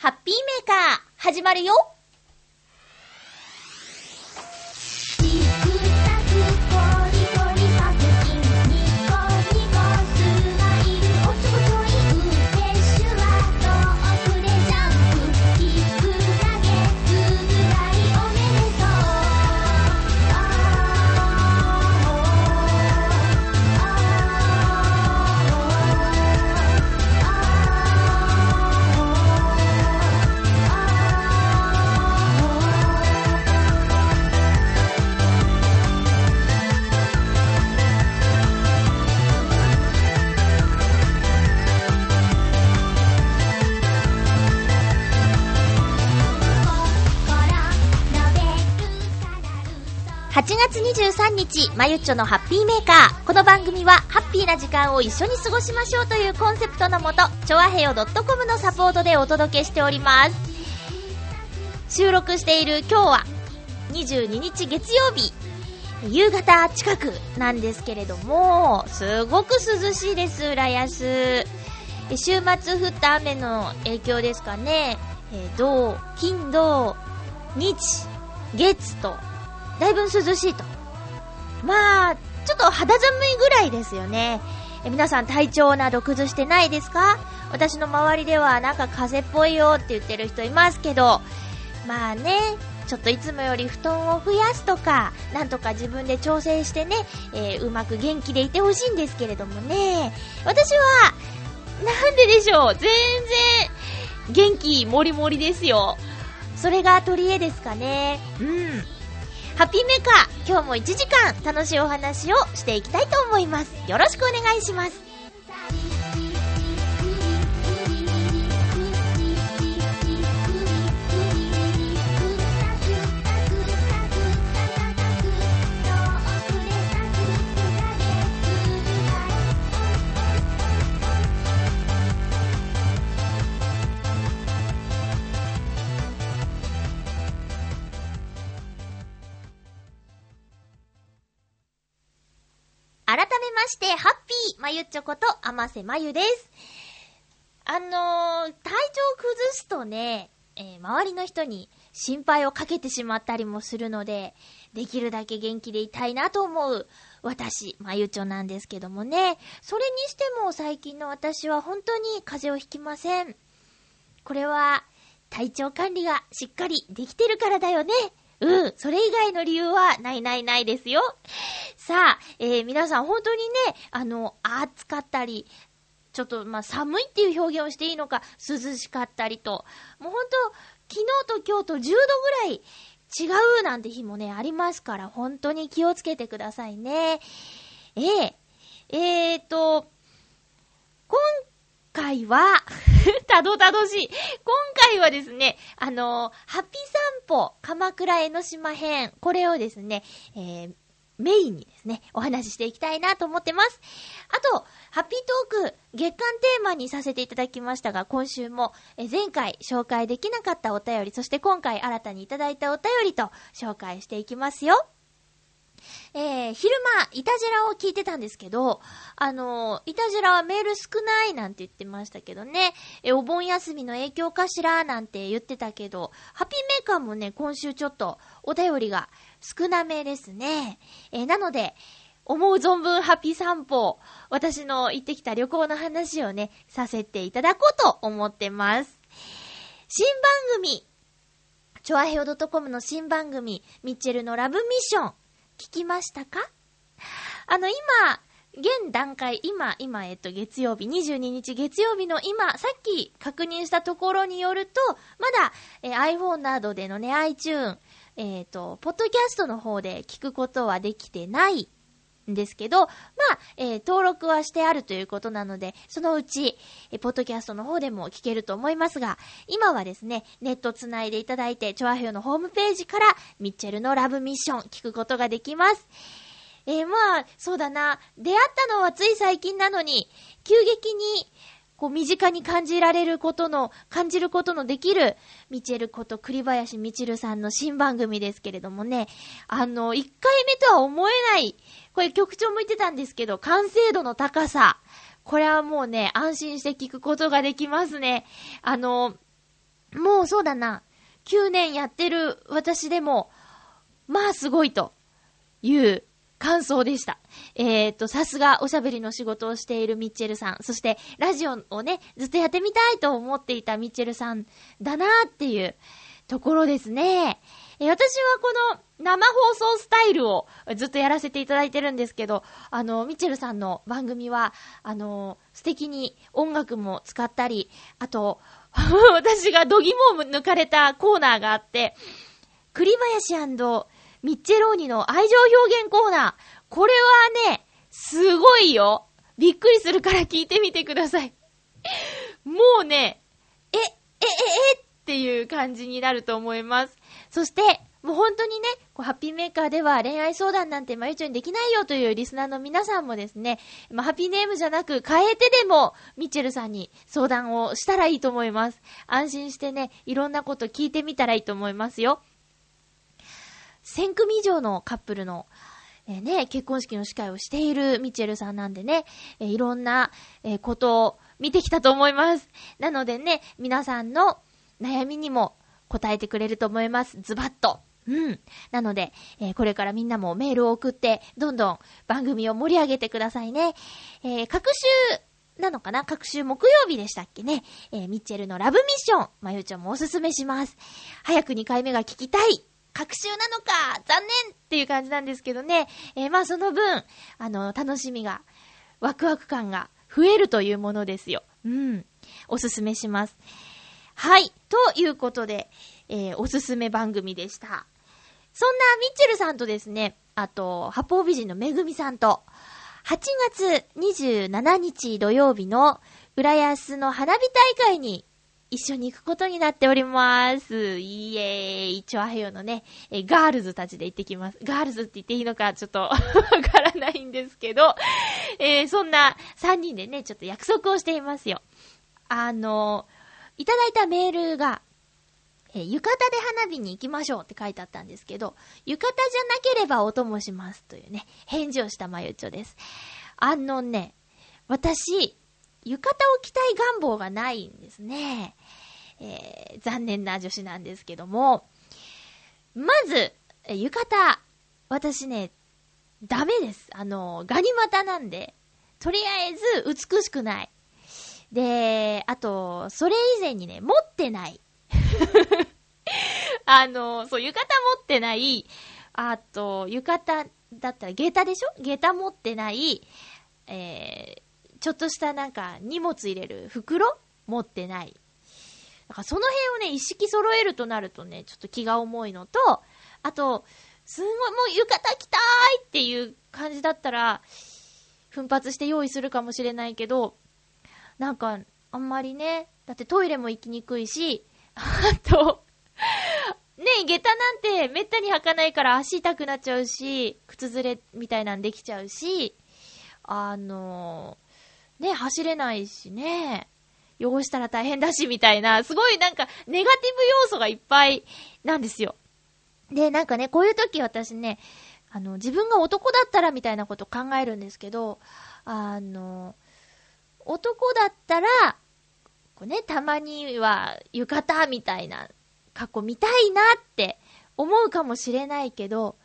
ハッピーメーカー、始まるよ。23日、まゆっちょのハッピーメーカー。この番組は、ハッピーな時間を一緒に過ごしましょうというコンセプトのもと、ちょあへよ .com のサポートでお届けしております。収録している今日は、22日月曜日、夕方近くなんですけれども、すごく涼しいです、浦安。週末降った雨の影響ですかね。えー土、金、土、日、月と、だいぶ涼しいと。まあ、ちょっと肌寒いぐらいですよね。え皆さん体調など崩してないですか？私の周りではなんか風邪っぽいよって言ってる人いますけど、まあね、ちょっといつもより布団を増やすとか、なんとか自分で調整してね、えーうまく元気でいてほしいんですけれどもね。私は、なんででしょう？全然、元気もりもりですよ。それが取り柄ですかね。うん。ハッピーメーカー、今日も1時間楽しいお話をしていきたいと思います。よろしくお願いします。まして、ハッピーまゆっちょこと、あませまゆです。あのー、体調崩すとね、えー周りの人に心配をかけてしまったりもするので、できるだけ元気でいたいなと思う、私、まゆちょなんですけどもね。それにしても最近の私は本当に風邪をひきません。これは、体調管理がしっかりできてるからだよね。うん、それ以外の理由はないないないですよ。さあ、えー皆さん本当にね、あの、暑かったり、ちょっと、まあ、寒いっていう表現をしていいのか、涼しかったりと、もう本当、昨日と今日と10度ぐらい違うなんて日もね、ありますから、本当に気をつけてくださいね。えええーと、今回は、たどたどしい。今回はですね、あのハッピー散歩、鎌倉江ノ島編、これをですね、えー、メインにですね、お話ししていきたいなと思ってます。あと、ハッピートーク、月間テーマにさせていただきましたが、今週も、え前回紹介できなかったお便り、そして今回新たにいただいたお便りと紹介していきますよ。えー、昼間、いたじらを聞いてたんですけど、あのー、いたじらはメール少ないなんて言ってましたけどね、えーお盆休みの影響かしらなんて言ってたけど、ハッピーメーカーもね、今週ちょっとお便りが少なめですね。えーなので、思う存分ハッピー散歩、私の行ってきた旅行の話をね、させていただこうと思ってます。新番組、チョアヘオ .com の新番組、ミッチェルのラブミッション、聞きましたか？あの、今、現段階、今、今、えっと、月曜日、22日月曜日の今、さっき確認したところによると、まだ、えー iPhone などでのね、iTune、えっ、と、ポッドキャストの方で聞くことはできてないんですけど、まあ、えー登録はしてあるということなので、そのうち、えーポッドキャストの方でも聞けると思いますが、今はですね、ネットつないでいただいて、チョアヘヨのホームページから、ミッチェルのラブミッション聞くことができます。えーまあ、そうだな、出会ったのはつい最近なのに、急激に、こう、身近に感じられることの、感じることのできる、ミチェルこと栗林みちるさんの新番組ですけれどもね、あの、1回目とは思えない、これ局長も言ってたんですけど、完成度の高さ。これはもうね、安心して聞くことができますね。あの、もうそうだな、9年やってる私でも、まあすごいという感想でした。えー、っと、さすがおしゃべりの仕事をしているミッチェルさん、そしてラジオをね、ずっとやってみたいと思っていたミッチェルさんだなっていうところですね。えー私はこの生放送スタイルをずっとやらせていただいてるんですけど、あの、ミッチェルさんの番組は、あの、素敵に音楽も使ったり、あと、私が度肝を抜かれたコーナーがあって、栗林ミッチェローニの愛情表現コーナー。これはね、すごいよ。びっくりするから聞いてみてください。もうね、え、え、え、えっていう感じになると思います。そして、もう本当にね、こうハッピーメーカーでは恋愛相談なんてまゆちょにできないよというリスナーの皆さんもですね、まあ、ハッピーネームじゃなく変えてでも、ミッチェルさんに相談をしたらいいと思います。安心してね、いろんなこと聞いてみたらいいと思いますよ。1000組以上のカップルの、えーね、結婚式の司会をしているミッチェルさんなんでね、えーいろんな、えーことを見てきたと思います。なのでね、皆さんの悩みにも答えてくれると思います。ズバッと。うん。なので、えーこれからみんなもメールを送って、どんどん番組を盛り上げてくださいね。えー、各週、なのかな？各週木曜日でしたっけね？えーミッチェルのラブミッション、まゆちょもおすすめします。早く2回目が聞きたい。各週なのか？残念っていう感じなんですけどね。えーまあその分、あの、楽しみが、ワクワク感が増えるというものですよ。うん。おすすめします。はい。ということで、えーおすすめ番組でした。そんなミッチェルさんとですね、あと、八方美人のめぐみさんと、8月27日土曜日の浦安の花火大会に一緒に行くことになっております。イエーイ。チョアヘヨのね、えガールズたちで行ってきます。ガールズって言っていいのかちょっと わからないんですけど、えーそんな3人でね、ちょっと約束をしていますよ。あの、いただいたメールが、えー浴衣で花火に行きましょうって書いてあったんですけど、浴衣じゃなければお供しますというね、返事をしたまゆちょです。あのね、私、浴衣を着たい願望がないんですね。えー残念な女子なんですけども、まず、浴衣、私ね、ダメです。あの、ガニ股なんで、とりあえず美しくない。で、あと、それ以前にね、持ってない。あの、そう、浴衣持ってない、あと、浴衣だったら、下駄でしょ？下駄持ってない、えー、ちょっとしたなんか荷物入れる袋持ってない。だからその辺をね、一式揃えるとなるとね、ちょっと気が重いのと、あと、すごいもう浴衣着たーいっていう感じだったら、奮発して用意するかもしれないけど、なんか、あんまりね、だってトイレも行きにくいし、あと、ねえ、下駄なんてめったに履かないから足痛くなっちゃうし、靴ずれみたいなんできちゃうし、あのね、走れないしね、汚したら大変だしみたいな、すごいなんかネガティブ要素がいっぱいなんですよ。で、なんかね、こういう時私ね、あの、自分が男だったらみたいなこと考えるんですけど、あの、男だったら、こうね、たまには浴衣みたいな格好見たいなって思うかもしれないけど、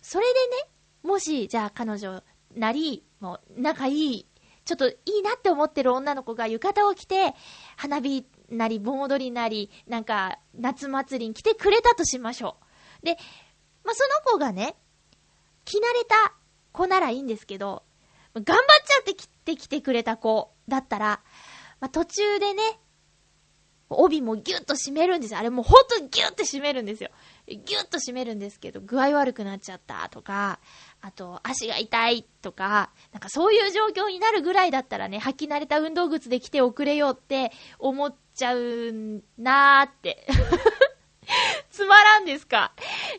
それでね、もし、じゃあ彼女なり、もう仲いい、ちょっといいなって思ってる女の子が浴衣を着て、花火なり、盆踊りなり、なんか、夏祭りに来てくれたとしましょう。で、まあ、その子がね、着慣れた子ならいいんですけど、頑張っちゃって来てきてくれた子だったら、まあ、途中でね、帯もギュッと締めるんですよ。あれもうほんとギュッて締めるんですよ。ギュッと締めるんですけど、具合悪くなっちゃったとか、あと足が痛いとか、なんかそういう状況になるぐらいだったらね、履き慣れた運動靴で来ておくれよって思っちゃうなーって。つまらんですか。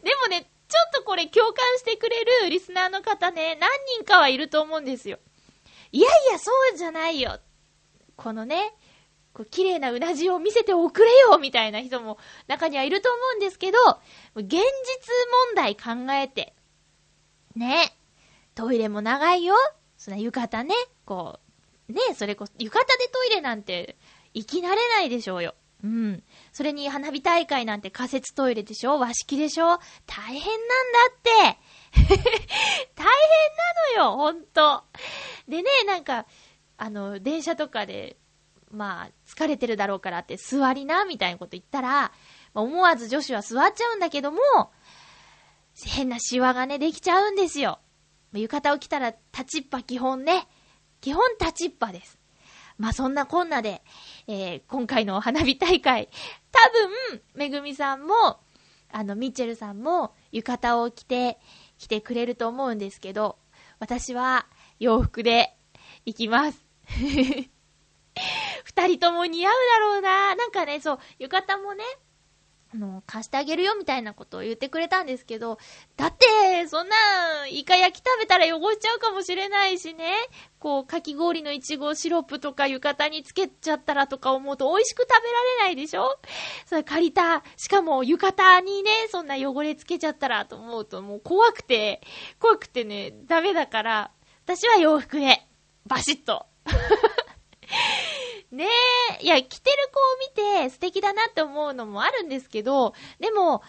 でもね、ちょっとこれ共感してくれるリスナーの方ね、何人かはいると思うんですよ。いやいや、そうじゃないよ。このね、こう綺麗なうなじを見せておくれよみたいな人も中にはいると思うんですけど、現実問題考えて、ね、トイレも長いよ。そんな浴衣ね、こう、ね、それこそ、浴衣でトイレなんて、生き慣れないでしょうよ。うん。それに花火大会なんて仮設トイレでしょ和式でしょ大変なんだって 大変なのよ、ほんと。でね、なんか、あの、電車とかで、まあ、疲れてるだろうからって座りな、みたいなこと言ったら、まあ思わず女子は座っちゃうんだけども、変なシワがね、できちゃうんですよ。浴衣を着たら立ちっぱ基本ね。基本立ちっぱです。まあそんなこんなで、えー今回の花火大会、多分、めぐみさんも、あの、ミッチェルさんも、浴衣を着て、来てくれると思うんですけど、私は洋服で行きます。二人とも似合うだろうな。なんかね、そう、浴衣もね、あの、貸してあげるよみたいなことを言ってくれたんですけど、だって、そんな、イカ焼き食べたら汚しちゃうかもしれないしね、こう、かき氷のいちごシロップとか浴衣につけちゃったらとか思うと美味しく食べられないでしょそれ借りた、しかも浴衣にね、そんな汚れつけちゃったらと思うともう怖くて、怖くてね、ダメだから、私は洋服で、バシッと。ねえ、いや、着てる子を見て素敵だなって思うのもあるんですけど、でも、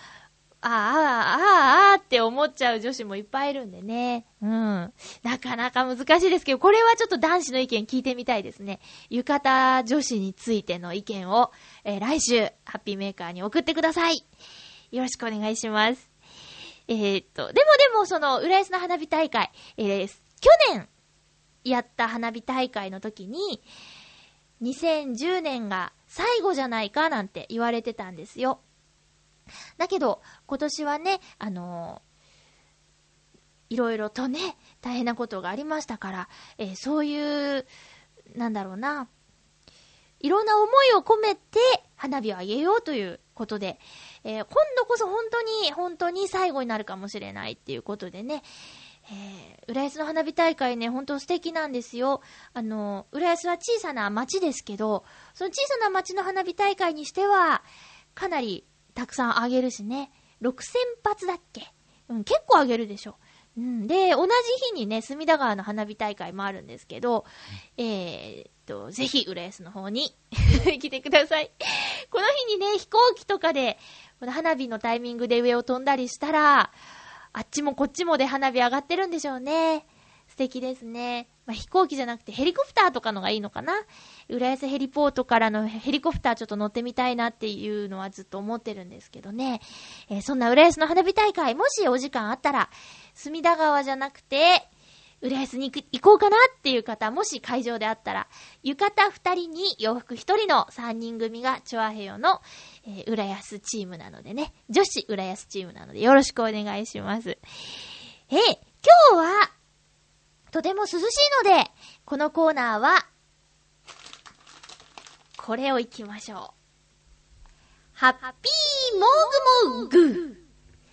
ああ、ああ、ああって思っちゃう女子もいっぱいいるんでね。うん。なかなか難しいですけど、これはちょっと男子の意見聞いてみたいですね。浴衣女子についての意見を、えー来週、ハッピーメーカーに送ってください。よろしくお願いします。えーっと、でもでも、その、浦安の花火大会、えー去年、やった花火大会の時に、2010年が最後じゃないかなんて言われてたんですよ。だけど、今年はね、あのーいろいろとね、大変なことがありましたから、えーそういう、なんだろうな、いろんな思いを込めて花火をあげようということで、えー今度こそ本当に、本当に最後になるかもしれないっていうことでね、えー、浦安の花火大会ね、本当素敵なんですよ。あの、浦安は小さな町ですけど、その小さな町の花火大会にしては、かなりたくさんあげるしね。6000発だっけ？うん、結構あげるでしょ。うん、で、同じ日にね、隅田川の花火大会もあるんですけど、えーっと、ぜひ、浦安の方に 来てください。この日にね、飛行機とかで、この花火のタイミングで上を飛んだりしたら、あっちもこっちもで花火上がってるんでしょうね。素敵ですね。まあ、飛行機じゃなくてヘリコプターとかのがいいのかな浦安ヘリポートからのヘリコプターちょっと乗ってみたいなっていうのはずっと思ってるんですけどね。えーそんな浦安の花火大会、もしお時間あったら、隅田川じゃなくて、浦安に行行こうかなっていう方、もし会場であったら、浴衣2人に洋服1人の3人組がチョアヘヨの、えー浦安チームなのでね、女子浦安チームなのでよろしくお願いします。えー今日は、とても涼しいので、このコーナーは、これを行きましょう。ハッピーモグモグ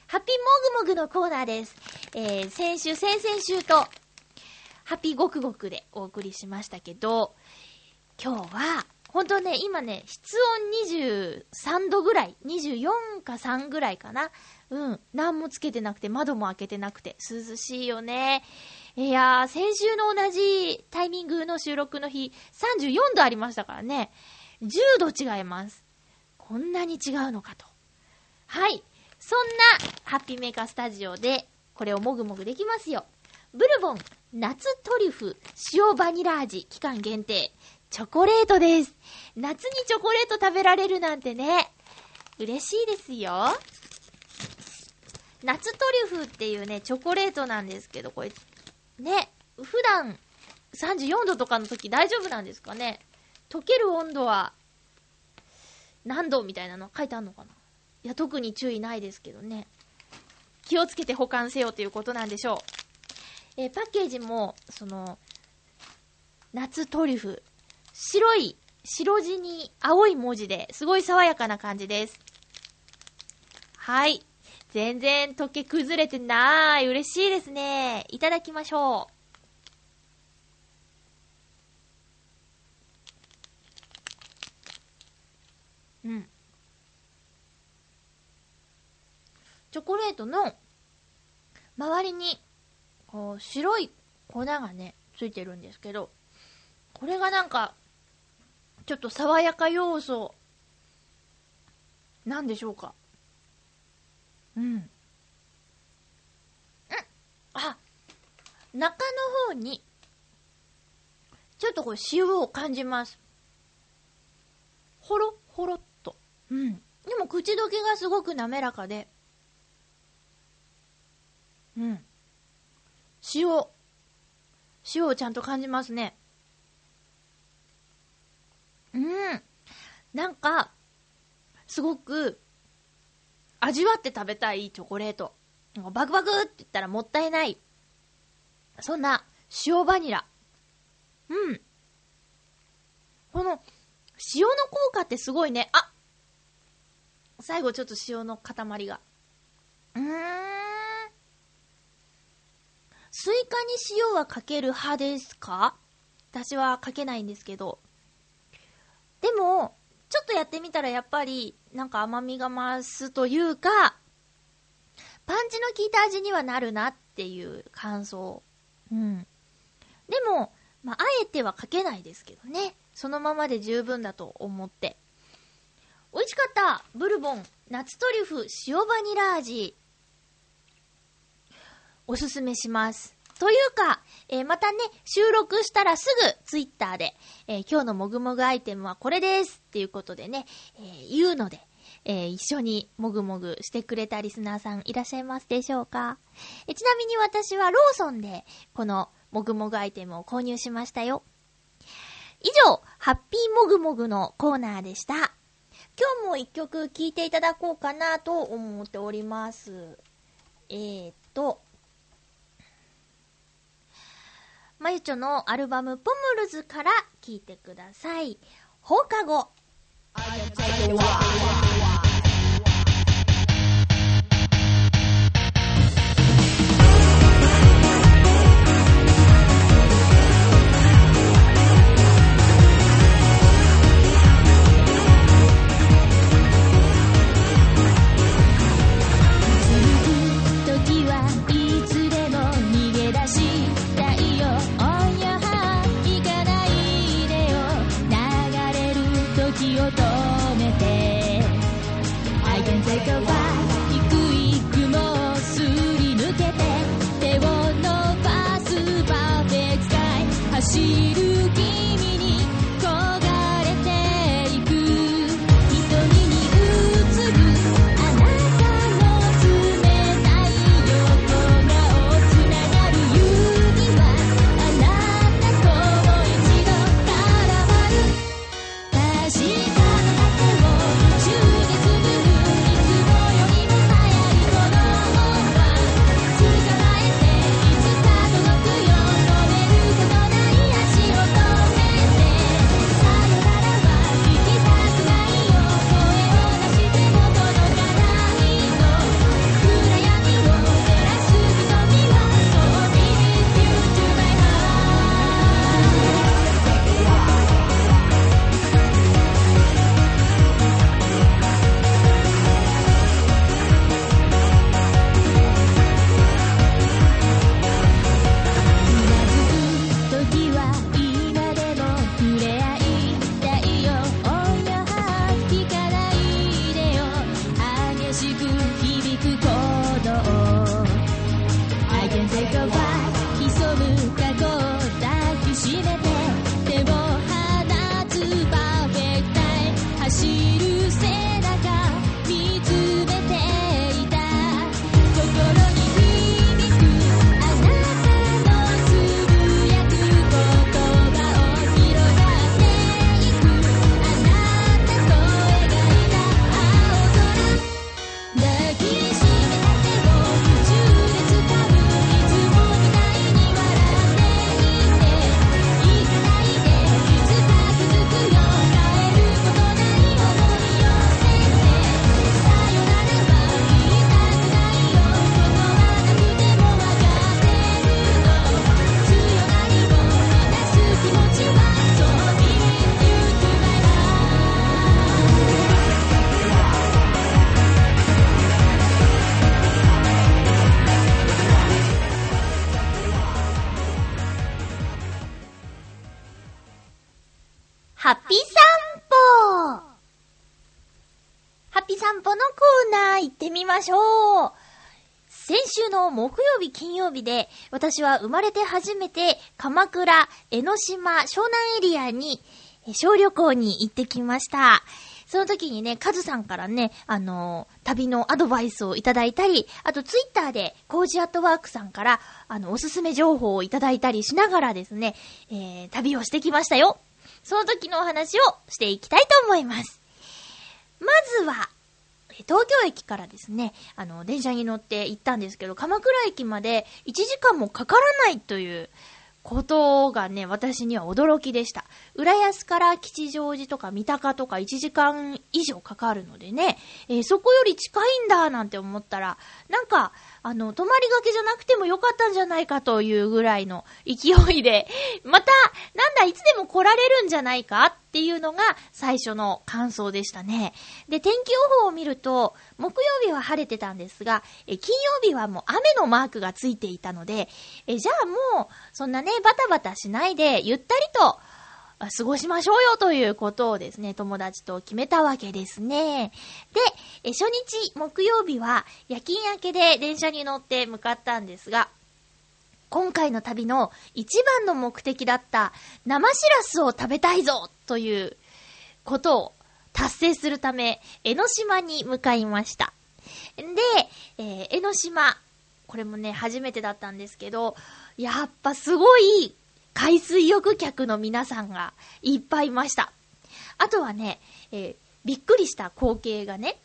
ハッピーモグモグのコーナーです。えー、先週、先々週と、ハッピーゴクゴクでお送りしましたけど、今日は、ほんとね、今ね、室温23度ぐらい、24か3ぐらいかな。うん。何もつけてなくて、窓も開けてなくて、涼しいよね。いやー、先週の同じタイミングの収録の日、34度ありましたからね。10度違います。こんなに違うのかと。はい。そんな、ハッピーメーカースタジオで、これをもぐもぐできますよ。ブルボン、夏トリュフ、塩バニラ味、期間限定、チョコレートです。夏にチョコレート食べられるなんてね、嬉しいですよ。夏トリュフっていうね、チョコレートなんですけど、これ、ね、普段34度とかの時大丈夫なんですかね溶ける温度は何度みたいなの書いてあるのかないや、特に注意ないですけどね。気をつけて保管せよということなんでしょう。えーパッケージも、その、夏トリュフ。白い、白地に青い文字ですごい爽やかな感じです。はい。全然溶け崩れてない。嬉しいですね。いただきましょう。うん。チョコレートの周りに、こう、白い粉がね、ついてるんですけど、これがなんか、ちょっと爽やか要素何でしょうか？うん。んあ、中の方に、ちょっとこう塩を感じます。ほろ、ほろっと。うん。でも口どけがすごく滑らかで。うん。塩。塩をちゃんと感じますね。うん。なんか、すごく、味わって食べたいチョコレート。バクバクって言ったらもったいない。そんな、塩バニラ。うん。この、塩の効果ってすごいね。あ最後ちょっと塩の塊が。うーん。スイカに塩はかける派ですか？私はかけないんですけど。でも、ちょっとやってみたらやっぱり、なんか甘みが増すというか、パンチの効いた味にはなるなっていう感想。うん。でも、まあ、あえてはかけないですけどね。そのままで十分だと思って。美味しかったブルボン、夏トリュフ、塩バニラ味。おすすめします。というか、えーまたね、収録したらすぐツイッターで、えー今日のもぐもぐアイテムはこれですっていうことでね、えー言うので、え一緒にもぐもぐしてくれたリスナーさんいらっしゃいますでしょうかえちなみに私はローソンでこのもぐもぐアイテムを購入しましたよ。以上、ハッピーもぐもぐのコーナーでした。今日も一曲聴いていただこうかなと思っております。えーっと、まゆちょのアルバムポムルズから聴いてください。放課後。で、私は生まれて初めて鎌倉、江ノ島、湘南エリアに小旅行に行ってきました。その時にね、カズさんからね、あのー旅のアドバイスをいただいたり、あとツイッターでコージアットワークさんから、あの、おすすめ情報をいただいたりしながらですね、えー、旅をしてきましたよ。その時のお話をしていきたいと思います。まずは、東京駅からですね、あの、電車に乗って行ったんですけど、鎌倉駅まで1時間もかからないということがね、私には驚きでした。浦安から吉祥寺とか三鷹とか1時間以上かかるのでね、えーそこより近いんだなんて思ったら、なんか、あの、泊まりがけじゃなくてもよかったんじゃないかというぐらいの勢いで、また、なんだ、いつでも来られるんじゃないかっていうのが最初の感想でしたね。で、天気予報を見ると、木曜日は晴れてたんですが、え金曜日はもう雨のマークがついていたので、えじゃあもう、そんなね、バタバタしないで、ゆったりと、過ごしましょうよということをですね、友達と決めたわけですね。で、初日、木曜日は夜勤明けで電車に乗って向かったんですが、今回の旅の一番の目的だった生しらすを食べたいぞということを達成するため、江ノ島に向かいました。で、えー江ノ島、これもね、初めてだったんですけど、やっぱすごい海水浴客の皆さんがいっぱいいました。あとはね、えーびっくりした光景がね、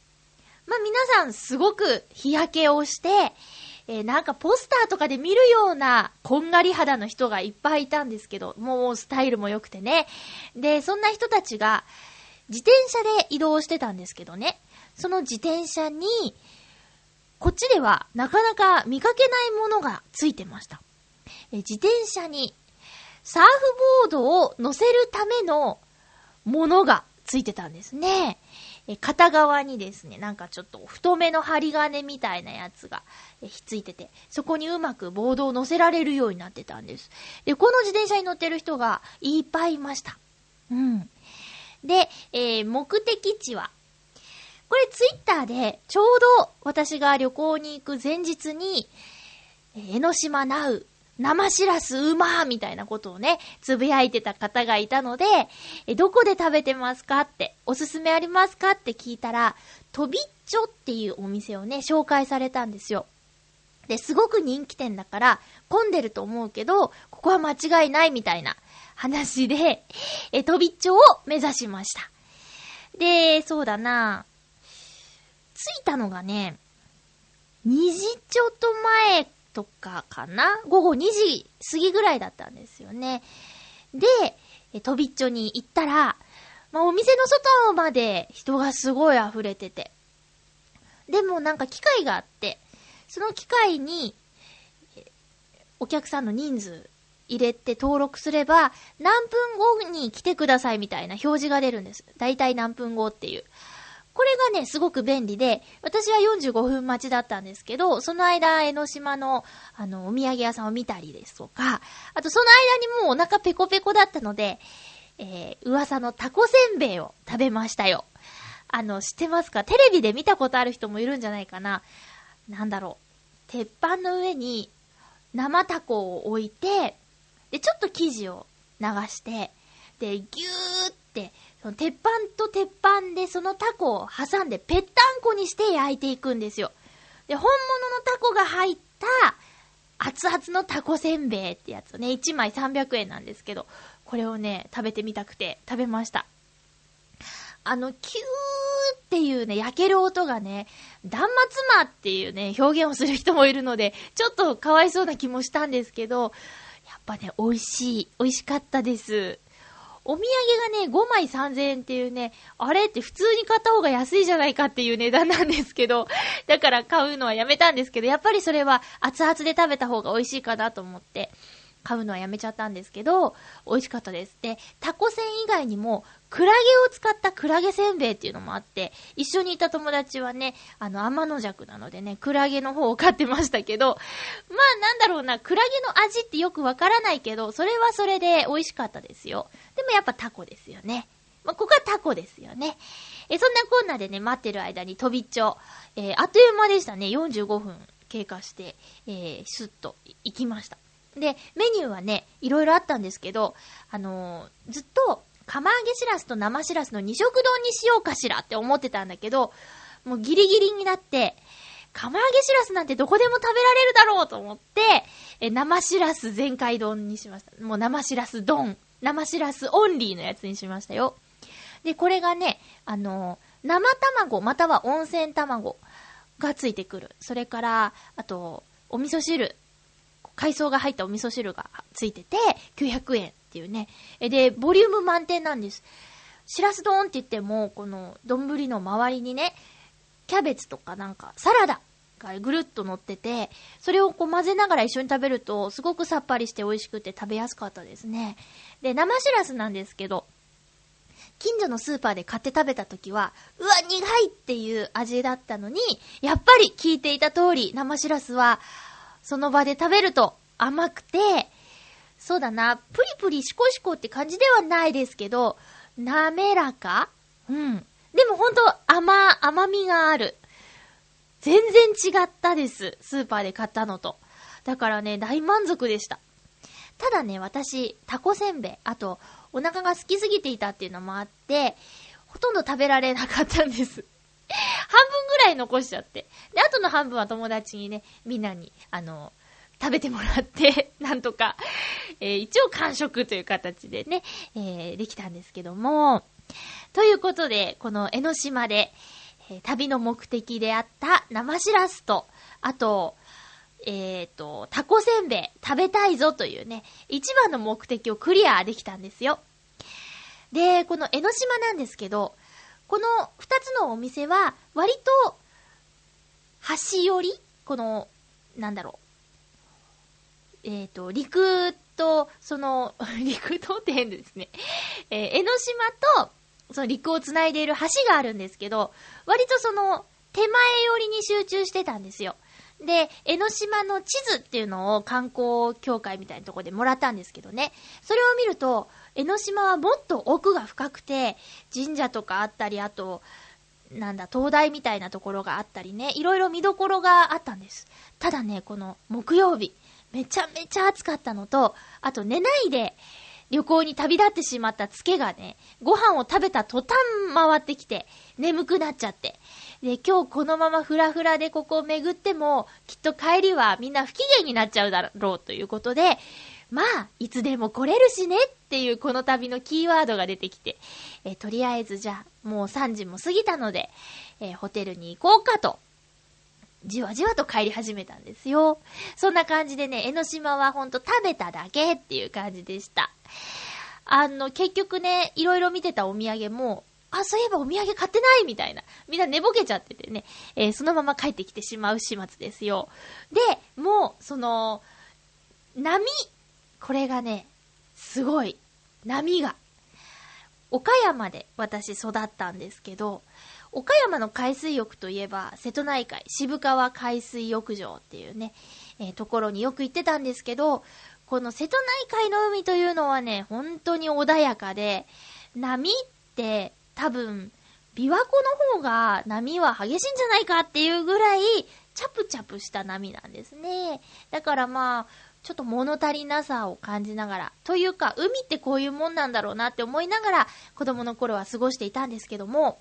まあ、皆さんすごく日焼けをして、えーなんかポスターとかで見るようなこんがり肌の人がいっぱいいたんですけど、もうスタイルも良くてね。で、そんな人たちが自転車で移動してたんですけどね、その自転車に、こっちではなかなか見かけないものがついてました。え自転車にサーフボードを乗せるためのものがついてたんですね。え片側にですね、なんかちょっと太めの針金みたいなやつがえひっついてて、そこにうまくボードを乗せられるようになってたんです。で、この自転車に乗ってる人がいっぱいいました。うん。で、えー目的地は、これツイッターでちょうど私が旅行に行く前日に、え江ノ島ナウ、生しらすうまーみたいなことをね、つぶやいてた方がいたので、え、どこで食べてますかって、おすすめありますかって聞いたら、とびっちょっていうお店をね、紹介されたんですよ。で、すごく人気店だから、混んでると思うけど、ここは間違いないみたいな話で、え、とびっちょを目指しました。で、そうだな着いたのがね、2時ちょっと前とかかな？午後2時過ぎぐらいだったんですよね。で、えとびっちょに行ったら、まあ、お店の外まで人がすごい溢れてて。でもなんか機械があって、その機械に、お客さんの人数入れて登録すれば、何分後に来てくださいみたいな表示が出るんです。だいたい何分後っていう。これがね、すごく便利で、私は45分待ちだったんですけど、その間、江ノ島の、あの、お土産屋さんを見たりですとか、あとその間にもうお腹ペコペコだったので、えー、噂のタコせんべいを食べましたよ。あの、知ってますか？テレビで見たことある人もいるんじゃないかな。なんだろう。鉄板の上に生タコを置いて、で、ちょっと生地を流して、で、ぎゅーって、鉄板と鉄板でそのタコを挟んでぺったんこにして焼いていくんですよ。で、本物のタコが入った熱々のタコせんべいってやつをね、1枚300円なんですけど、これをね、食べてみたくて食べました。あの、キューっていうね、焼ける音がね、断末魔っていうね、表現をする人もいるので、ちょっとかわいそうな気もしたんですけど、やっぱね、美味しい。美味しかったです。お土産がね、5枚3000円っていうね、あれって普通に買った方が安いじゃないかっていう値段なんですけど、だから買うのはやめたんですけど、やっぱりそれは熱々で食べた方が美味しいかなと思って、買うのはやめちゃったんですけど、美味しかったです。で、タコせん以外にも、クラゲを使ったクラゲせんべいっていうのもあって、一緒にいた友達はね、あの、天の弱なのでね、クラゲの方を買ってましたけど、まあなんだろうな、クラゲの味ってよくわからないけど、それはそれで美味しかったですよ。でもやっぱタコですよね。まあ、ここはタコですよね。え、そんなこんなでね、待ってる間に飛びっちょ、えー、あっという間でしたね。45分経過して、えー、スッと行きました。で、メニューはね、いろいろあったんですけど、あのーずっと、釜揚げしらすと生しらすの二色丼にしようかしらって思ってたんだけど、もうギリギリになって、釜揚げしらすなんてどこでも食べられるだろうと思って、え生しらす全開丼にしました。もう生しらす丼。生しらすオンリーのやつにしましたよ。で、これがね、あのー生卵または温泉卵がついてくる。それから、あと、お味噌汁。海藻が入ったお味噌汁がついてて、900円っていうね。で、ボリューム満点なんです。しらす丼って言っても、この丼の周りにね、キャベツとかなんか、サラダがぐるっと乗ってて、それをこう混ぜながら一緒に食べると、すごくさっぱりして美味しくて食べやすかったですね。で、生しらすなんですけど、近所のスーパーで買って食べた時は、うわ、苦いっていう味だったのに、やっぱり聞いていた通り、生しらすは、その場で食べると甘くて、そうだな、プリプリシコシコって感じではないですけど、滑らか？うん。でもほんと甘、甘みがある。全然違ったです。スーパーで買ったのと。だからね、大満足でした。ただね、私、タコせんべい、あと、お腹が空きすぎていたっていうのもあって、ほとんど食べられなかったんです。半分ぐらい残しちゃって。で、あとの半分は友達にね、みんなに、あの、食べてもらって、なんとか、えー一応完食という形でね、えーできたんですけども、ということで、この江ノ島で、えー旅の目的であった生しらすと、あと、えっ、と、タコせんべい食べたいぞというね、一番の目的をクリアできたんですよ。で、この江ノ島なんですけど、この二つのお店は、割と、端寄りこの、なんだろう。えっ、と、陸と、その、陸とって変ですね。えー江ノ島と、その陸をつないでいる橋があるんですけど、割とその、手前寄りに集中してたんですよ。で、江ノ島の地図っていうのを観光協会みたいなとこでもらったんですけどね。それを見ると、江ノ島はもっと奥が深くて、神社とかあったり、あと、なんだ、灯台みたいなところがあったりね、いろいろ見どころがあったんです。ただね、この木曜日、めちゃめちゃ暑かったのと、あと寝ないで旅行に旅立ってしまったツケがね、ご飯を食べた途端回ってきて、眠くなっちゃって。で、今日このままフラフラでここを巡っても、きっと帰りはみんな不機嫌になっちゃうだろうということで、まあ、いつでも来れるしねっていうこの旅のキーワードが出てきて、えーとりあえずじゃあ、もう3時も過ぎたので、えーホテルに行こうかと、じわじわと帰り始めたんですよ。そんな感じでね、江ノ島はほんと食べただけっていう感じでした。あの、結局ね、いろいろ見てたお土産も、あ、そういえばお土産買ってないみたいな。みんな寝ぼけちゃっててね、えーそのまま帰ってきてしまう始末ですよ。で、もう、その、波、これがね、すごい。波が。岡山で私育ったんですけど、岡山の海水浴といえば、瀬戸内海、渋川海水浴場っていうね、えーところによく行ってたんですけど、この瀬戸内海の海というのはね、本当に穏やかで、波って多分、琵琶湖の方が波は激しいんじゃないかっていうぐらい、チャプチャプした波なんですね。だからまあ、ちょっと物足りなさを感じながら、というか、海ってこういうもんなんだろうなって思いながら、子供の頃は過ごしていたんですけども、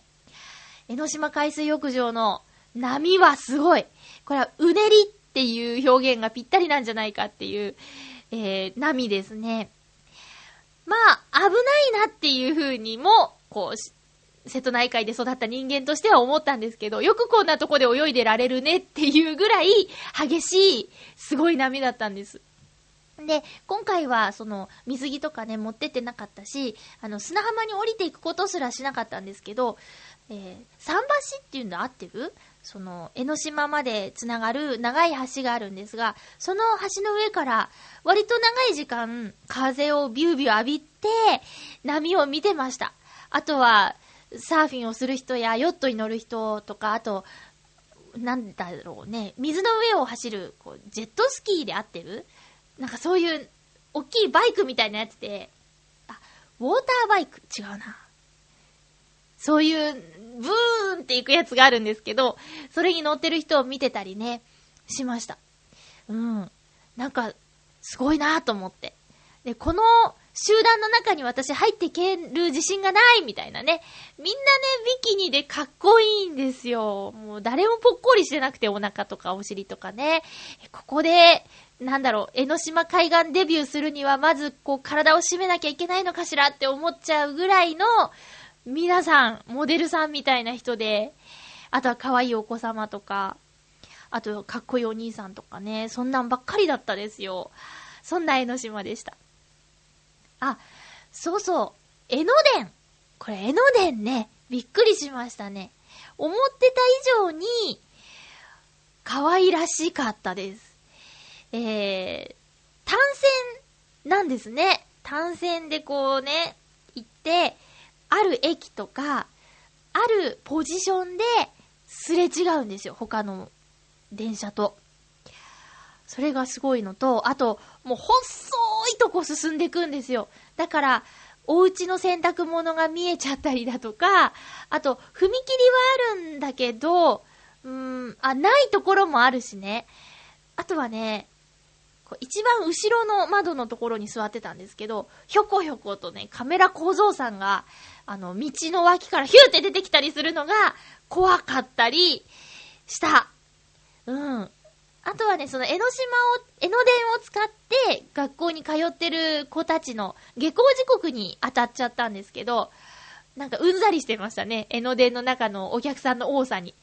江ノ島海水浴場の波はすごい。これはうねりっていう表現がぴったりなんじゃないかっていう、えー、波ですね。まあ、危ないなっていう風にも、こう、瀬戸内海で育った人間としては思ったんですけど、よくこんなとこで泳いでられるねっていうぐらい激しい、すごい波だったんです。で、今回は、その、水着とかね、持ってってなかったし、あの、砂浜に降りていくことすらしなかったんですけど、えー、桟橋っていうの合ってる？その、江ノ島までつながる長い橋があるんですが、その橋の上から、割と長い時間、風をビュービュー浴びて、波を見てました。あとは、サーフィンをする人や、ヨットに乗る人とか、あと、なんだろうね、水の上を走る、こう、ジェットスキーで合ってる？なんかそういう、大きいバイクみたいなやつで、あ、ウォーターバイク違うな。そういう、ブーンって行くやつがあるんですけど、それに乗ってる人を見てたりね、しました。うん。なんか、すごいなと思って。で、この集団の中に私入っていける自信がないみたいなね。みんなね、ビキニでかっこいいんですよ。もう誰もぽっこりしてなくてお腹とかお尻とかね。ここで、なんだろう、江ノ島海岸デビューするには、まずこう体を締めなきゃいけないのかしらって思っちゃうぐらいの、皆さん、モデルさんみたいな人で、あとは可愛いお子様とか、あとかっこいいお兄さんとかね、そんなんばっかりだったですよ。そんな江ノ島でした。あ、そうそう、江ノ電。これ江ノ電ね、びっくりしましたね。思ってた以上に、可愛らしかったです。えー、単線なんですね。単線でこうね、行って、ある駅とか、あるポジションですれ違うんですよ。他の電車と。それがすごいのと、あと、もう細いとこ進んでいくんですよ。だから、お家の洗濯物が見えちゃったりだとか、あと、踏切はあるんだけど、うーん、あ、ないところもあるしね。あとはね、一番後ろの窓のところに座ってたんですけど、ひょこひょことね、カメラ小僧さんが、あの、道の脇からヒューって出てきたりするのが怖かったりした。うん。あとはね、その江ノ島を、江ノ電を使って学校に通ってる子たちの下校時刻に当たっちゃったんですけど、なんかうんざりしてましたね。江ノ電の中のお客さんの多さに。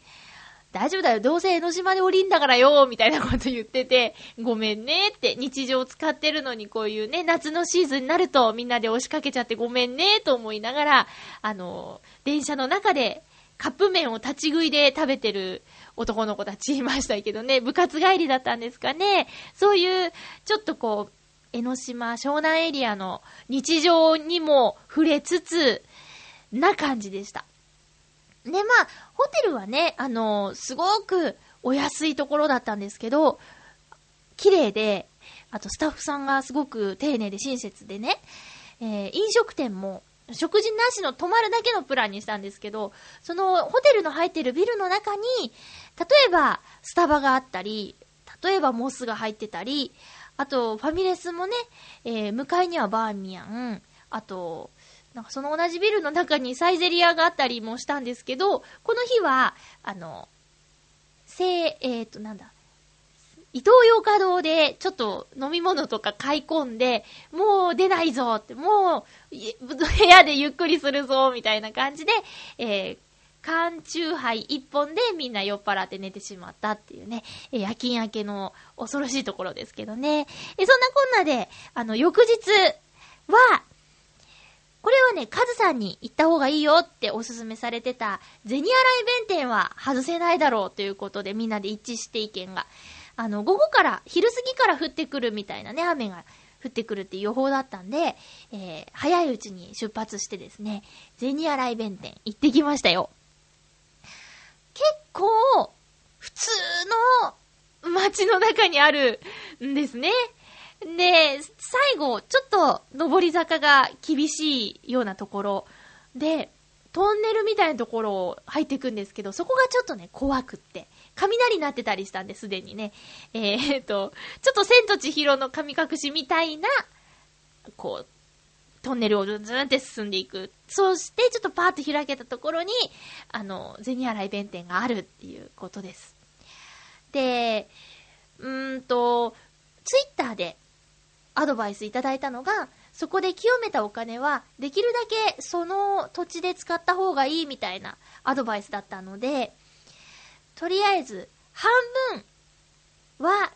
大丈夫だよ、どうせ江ノ島で降りんだからよ、みたいなこと言ってて、ごめんねって、日常使ってるのにこういうね、夏のシーズンになるとみんなで押しかけちゃってごめんね、と思いながら、あの、電車の中でカップ麺を立ち食いで食べてる男の子たちいましたけどね、部活帰りだったんですかね。そういう、ちょっとこう、江ノ島、湘南エリアの日常にも触れつつ、な感じでした。で、まあ、ホテルはね、あのすごくお安いところだったんですけど、綺麗で、あとスタッフさんがすごく丁寧で親切でね、えー飲食店も食事なしの泊まるだけのプランにしたんですけど、そのホテルの入ってるビルの中に、例えばスタバがあったり、例えばモスが入ってたり、あとファミレスもね、えー向かいにはバーミヤン、あと、なんかその同じビルの中にサイゼリアがあったりもしたんですけど、この日は、あの、せい、えっ、と、なんだ、伊東洋華堂でちょっと飲み物とか買い込んで、もう出ないぞって、もう部屋でゆっくりするぞみたいな感じで、えー、缶チューハイ一本でみんな酔っ払って寝てしまったっていうね、え夜勤明けの恐ろしいところですけどね。えそんなこんなで、あの、翌日は、これはね、カズさんに行った方がいいよっておすすめされてた、銭洗弁天は外せないだろうということでみんなで一致して意見が。あの、午後から、昼過ぎから降ってくるみたいなね、雨が降ってくるって予報だったんで、えー、早いうちに出発してですね、銭洗弁天行ってきましたよ。結構、普通の街の中にあるんですね。で、最後、ちょっと上り坂が厳しいようなところで、トンネルみたいなところを入っていくんですけど、そこがちょっとね、怖くって。雷になってたりしたんで、すでにね。えー、っと、ちょっと千と千尋の神隠しみたいな、こう、トンネルをずんずんって進んでいく。そして、ちょっとパーッと開けたところに、あの、銭洗弁天があるっていうことです。で、うーんと、ツイッターでアドバイスいただいたのが、そこで清めたお金は、できるだけその土地で使った方がいいみたいなアドバイスだったので、とりあえず、半分は、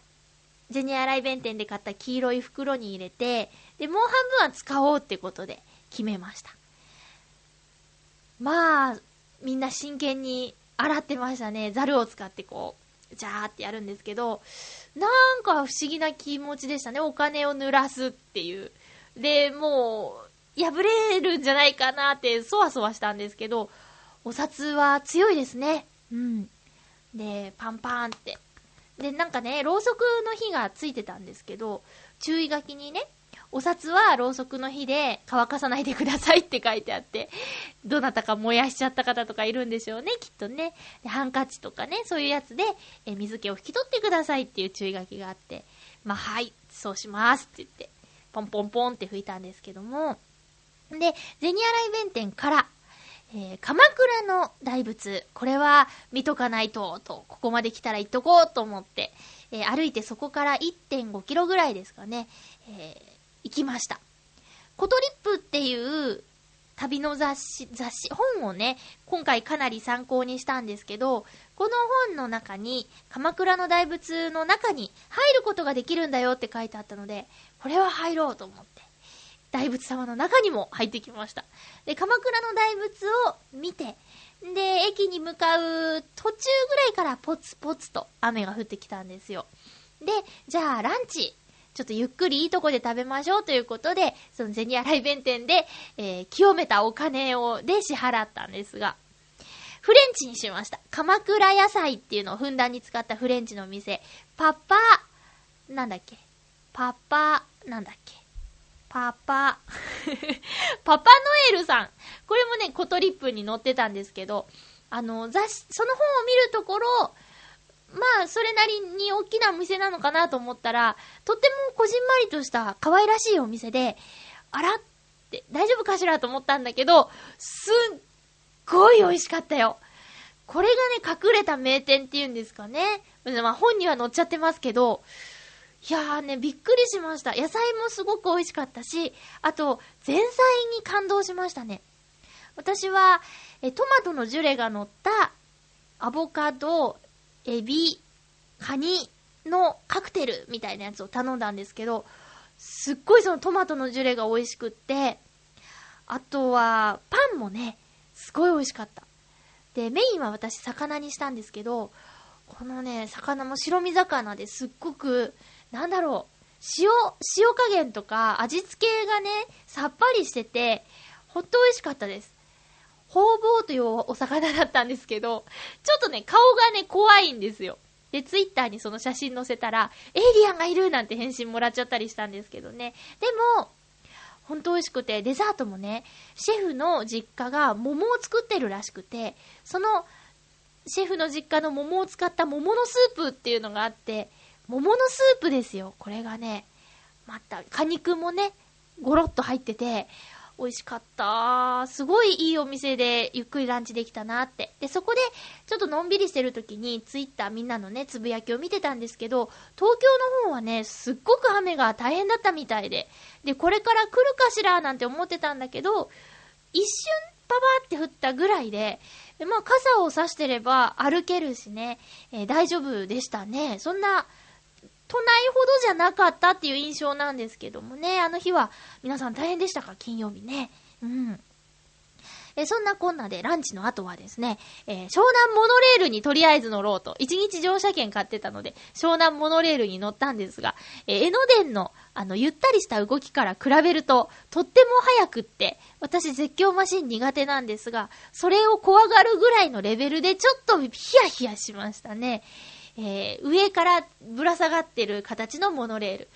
銭洗弁天で買った黄色い袋に入れて、で、もう半分は使おうってことで決めました。まあ、みんな真剣に洗ってましたね。ザルを使ってこう、ジャーってやるんですけど、なんか不思議な気持ちでしたね。お金を濡らすっていう。で、もう、破れるんじゃないかなって、そわそわしたんですけど、お札は強いですね。うん。で、パンパンって。で、なんかね、ろうそくの火がついてたんですけど、注意書きにね、お札はろうそくの火で乾かさないでくださいって書いてあって、どなたか燃やしちゃった方とかいるんでしょうね、きっとね。でハンカチとかね、そういうやつで、え水気を拭き取ってくださいっていう注意書きがあって、まあ、はい、そうしますって言って、ポンポンポンって拭いたんですけども、で、銭洗弁天から、えー鎌倉の大仏、これは見とかないと、と、ここまで来たら行っとこうと思って、えー歩いてそこから1.5キロぐらいですかね、えー行きました。コトリップっていう旅の雑誌、雑誌、本をね、今回かなり参考にしたんですけど、この本の中に、鎌倉の大仏の中に入ることができるんだよって書いてあったので、これは入ろうと思って、大仏様の中にも入ってきました。で、鎌倉の大仏を見て、で、駅に向かう途中ぐらいからポツポツと雨が降ってきたんですよ。で、じゃあランチ、ちょっとゆっくりいいとこで食べましょうということで、その銭洗弁天で、えー清めたお金を、で支払ったんですが、フレンチにしました。鎌倉野菜っていうのをふんだんに使ったフレンチの店。パパ、なんだっけ？パパ、なんだっけ？パパ、パパノエルさん。これもね、コトリップに載ってたんですけど、あの、雑誌、その本を見るところ、まあ、それなりに大きなお店なのかなと思ったら、とってもこじんまりとした可愛らしいお店で、あらって、大丈夫かしらと思ったんだけど、すっごい美味しかったよ。これがね、隠れた名店っていうんですかね。まあ、本には載っちゃってますけど、いやーね、びっくりしました。野菜もすごく美味しかったし、あと、前菜に感動しましたね。私は、えトマトのジュレが乗った、アボカド、エビ、カニのカクテルみたいなやつを頼んだんですけど、すっごいそのトマトのジュレが美味しくって、あとは、パンもね、すごい美味しかった。で、メインは私魚にしたんですけど、このね、魚も白身魚ですっごく、なんだろう、塩、塩加減とか味付けがね、さっぱりしてて、ほんと美味しかったです。ホウボウというお魚だったんですけど、ちょっとね、顔がね、怖いんですよ。で、ツイッターにその写真載せたら、エイリアンがいるなんて返信もらっちゃったりしたんですけどね。でも、ほんと美味しくて、デザートもね、シェフの実家が桃を作ってるらしくて、その、シェフの実家の桃を使った桃のスープっていうのがあって、桃のスープですよ。これがね、また、果肉もね、ゴロッと入ってて、美味しかった。すごいいいお店でゆっくりランチできたなって。で、そこで、ちょっとのんびりしてる時に、ツイッターみんなのね、つぶやきを見てたんですけど、東京の方はね、すっごく雨が大変だったみたいで、で、これから来るかしらなんて思ってたんだけど、一瞬パパって降ったぐらいで、まあ、傘を差してれば歩けるしね、えー大丈夫でしたね。そんな、都内ほどじゃなかったっていう印象なんですけどもね、あの日は皆さん大変でしたか？金曜日ね。うん。えそんなこんなでランチの後はですね、えー湘南モノレールにとりあえず乗ろうと、一日乗車券買ってたので、湘南モノレールに乗ったんですが、えー江ノ電の、あの、ゆったりした動きから比べると、とっても速くって、私絶叫マシン苦手なんですが、それを怖がるぐらいのレベルでちょっとヒヤヒヤしましたね。えー上からぶら下がってる形のモノレール。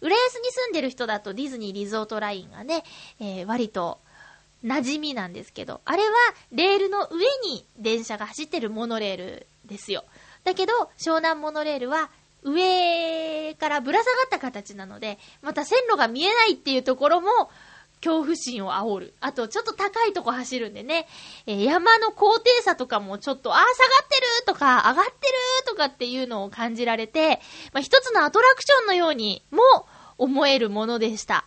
浦安に住んでる人だとディズニーリゾートラインがね、えー割と馴染みなんですけど、あれはレールの上に電車が走ってるモノレールですよ。だけど、湘南モノレールは上からぶら下がった形なので、また線路が見えないっていうところも、恐怖心を煽る。あと、ちょっと高いとこ走るんでね、えー山の高低差とかもちょっと、あー、下がってるとか、上がってるとかっていうのを感じられて、まあ、一つのアトラクションのようにも思えるものでした。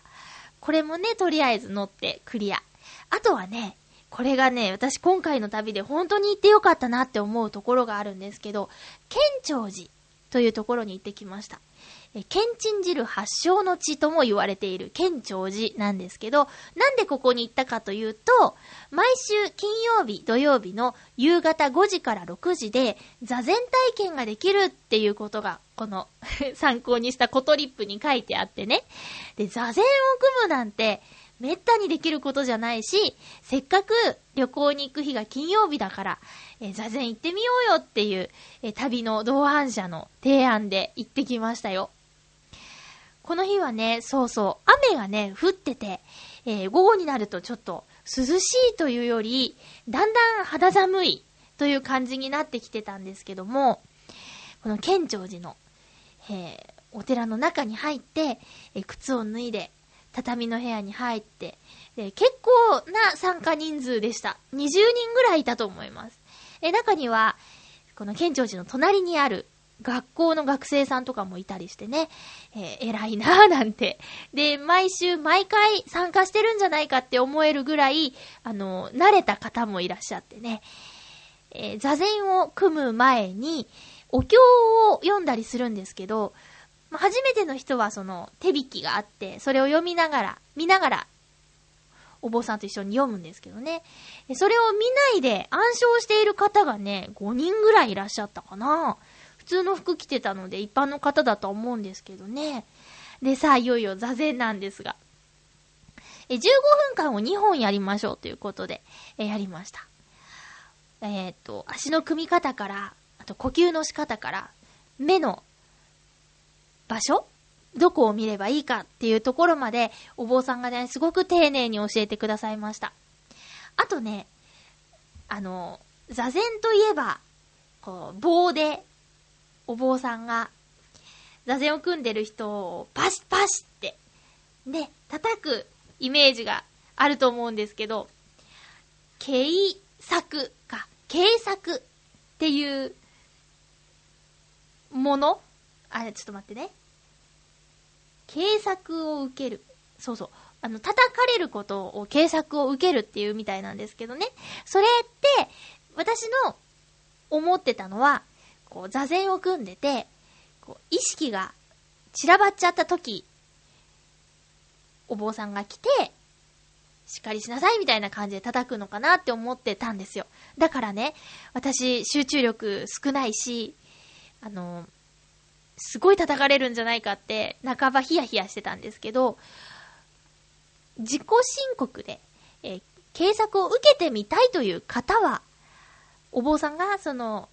これもね、とりあえず乗ってクリア。あとはね、これがね、私今回の旅で本当に行ってよかったなって思うところがあるんですけど、県庁寺というところに行ってきました。え県鎮汁発祥の地とも言われている県庁寺なんですけど、なんでここに行ったかというと、毎週金曜日、土曜日の夕方5時から6時で座禅体験ができるっていうことが、この 参考にしたコトリップに書いてあってね。で、座禅を組むなんて、めったにできることじゃないし、せっかく旅行に行く日が金曜日だから、え座禅行ってみようよっていう、え旅の同伴者の提案で行ってきましたよ。この日はね、そうそう、雨がね、降ってて、えー午後になるとちょっと涼しいというより、だんだん肌寒いという感じになってきてたんですけども、この県庁寺の、えーお寺の中に入って、えー靴を脱いで、畳の部屋に入って、で結構な参加人数でした。20人ぐらいいたと思います。え中には、この県庁寺の隣にある学校の学生さんとかもいたりしてね、えー偉いなぁなんて。で、毎週毎回参加してるんじゃないかって思えるぐらい、あの、慣れた方もいらっしゃってね、えー座禅を組む前に、お経を読んだりするんですけど、まあ初めての人はその手引きがあって、それを読みながら、見ながら、お坊さんと一緒に読むんですけどね。それを見ないで暗唱している方がね、5人ぐらいいらっしゃったかなぁ。普通の服着てたので一般の方だと思うんですけどね。でさあ、いよいよ座禅なんですが。え、15分間を2本やりましょうということで、え、やりました。えーっと、足の組み方から、あと呼吸の仕方から、目の場所どこを見ればいいかっていうところまで、お坊さんがね、すごく丁寧に教えてくださいました。あとね、あの、座禅といえば、こう、棒で、お坊さんが、座禅を組んでる人をパシパシって、ね、叩くイメージがあると思うんですけど、計作か、計作っていうものあれ、ちょっと待ってね。計作を受ける。そうそう。あの、叩かれることを計作を受けるっていうみたいなんですけどね。それって、私の思ってたのは、こう、座禅を組んでて、こう、意識が散らばっちゃった時、お坊さんが来て、しっかりしなさいみたいな感じで叩くのかなって思ってたんですよ。だからね、私、集中力少ないし、あの、すごい叩かれるんじゃないかって、半ばヒヤヒヤしてたんですけど、自己申告で、えー計作を受けてみたいという方は、お坊さんが、その、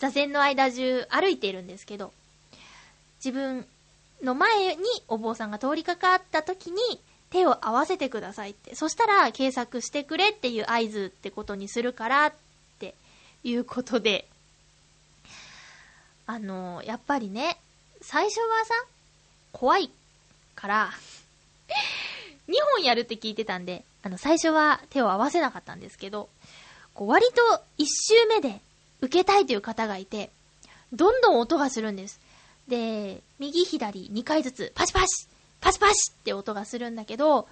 座禅の間中歩いているんですけど、自分の前にお坊さんが通りかかった時に手を合わせてくださいって。そしたら、計作してくれっていう合図ってことにするからっていうことで、あの、やっぱりね、最初はさ、怖いから、2本やるって聞いてたんで、あの、最初は手を合わせなかったんですけど、こう割と1周目で受けたいという方がいて、どんどん音がするんです。で、右左2回ずつ、パシパシパシパシって音がするんだけど、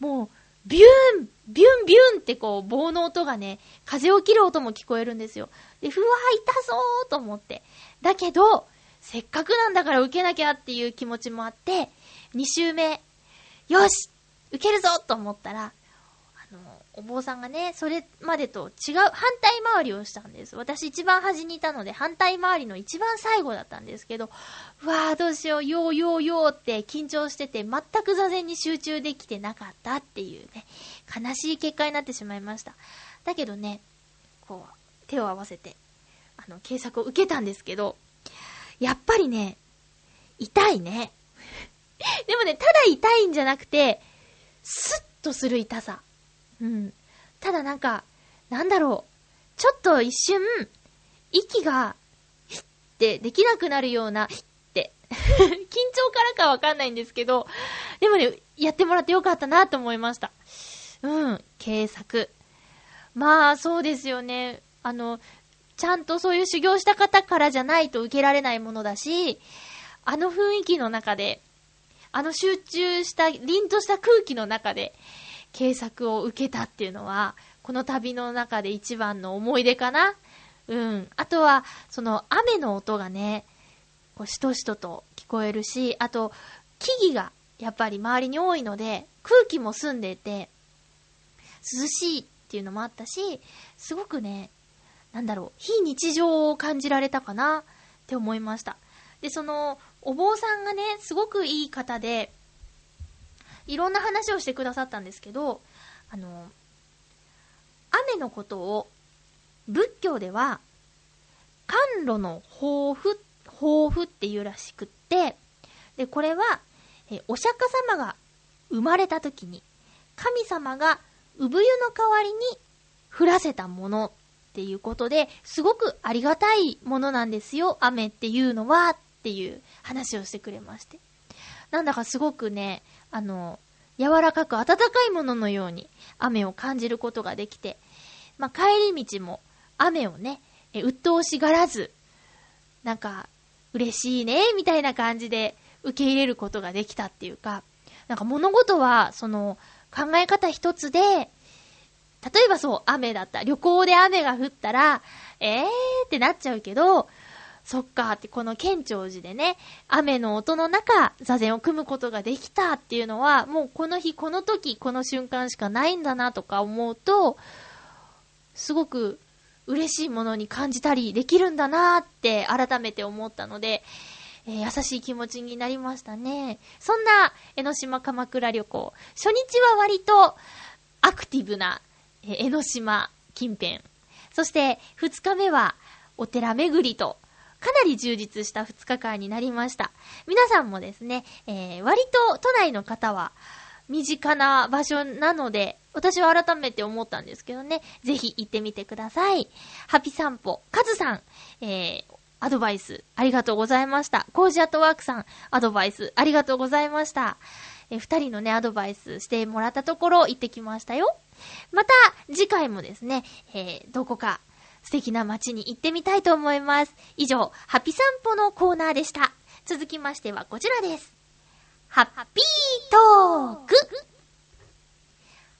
もう、ビューンビュンビュンってこう、棒の音がね、風を切る音も聞こえるんですよ。で、ふわー痛そうと思って。だけど、せっかくなんだから受けなきゃっていう気持ちもあって、2周目、よし受けるぞと思ったら、お坊さんがね、それまでと違う、反対回りをしたんです。私一番端にいたので、反対回りの一番最後だったんですけど、うわーどうしよう、よーよーよーって緊張してて、全く座禅に集中できてなかったっていうね、悲しい結果になってしまいました。だけどね、こう、手を合わせて、あの、計作を受けたんですけど、やっぱりね、痛いね。でもね、ただ痛いんじゃなくて、スッとする痛さ。うん。ただなんか、なんだろう。ちょっと一瞬、息が、ヒッってできなくなるような、ヒッって。緊張からかわかんないんですけど、でもね、やってもらってよかったなと思いました。うん、計作。まあ、そうですよね。あの、ちゃんとそういう修行した方からじゃないと受けられないものだし、あの雰囲気の中で、あの集中した、凛とした空気の中で、計作を受けたっていうのは、この旅の中で一番の思い出かな。うん。あとは、その雨の音がね、こうしとしとと聞こえるし、あと、木々がやっぱり周りに多いので、空気も澄んでて、涼しいっていうのもあったし、すごくね、なんだろう、非日常を感じられたかなって思いました。で、その、お坊さんがね、すごくいい方で、いろんな話をしてくださったんですけど、あの、雨のことを、仏教では、甘露の抱負、抱負っていうらしくって、で、これは、えお釈迦様が生まれた時に、神様が産湯の代わりに降らせたものっていうことで、すごくありがたいものなんですよ、雨っていうのは、っていう話をしてくれまして。なんだかすごくね、あの、柔らかく温かいもののように雨を感じることができて、まあ、帰り道も雨をね、え、鬱陶しがらず、なんか、嬉しいね、みたいな感じで受け入れることができたっていうか、なんか物事は、その、考え方一つで、例えばそう、雨だった。旅行で雨が降ったら、えーってなっちゃうけど、そっかって、この県庁寺でね、雨の音の中、座禅を組むことができたっていうのは、もうこの日、この時、この瞬間しかないんだなとか思うと、すごく嬉しいものに感じたりできるんだなって改めて思ったので、えー優しい気持ちになりましたね。そんな江ノ島鎌倉旅行、初日は割とアクティブな、え江ノ島近辺。そして二日目はお寺巡りと、かなり充実した2日間になりました。皆さんもですね、えー割と都内の方は身近な場所なので、私は改めて思ったんですけどね、ぜひ行ってみてください。ハピ散歩、カズさん、えー、アドバイスありがとうございました。コージアットワークさん、アドバイスありがとうございました。えー二人のね、アドバイスしてもらったところ行ってきましたよ。また、次回もですね、えーどこか素敵な街に行ってみたいと思います。以上、ハピ散歩のコーナーでした。続きましてはこちらです。ハッピートーク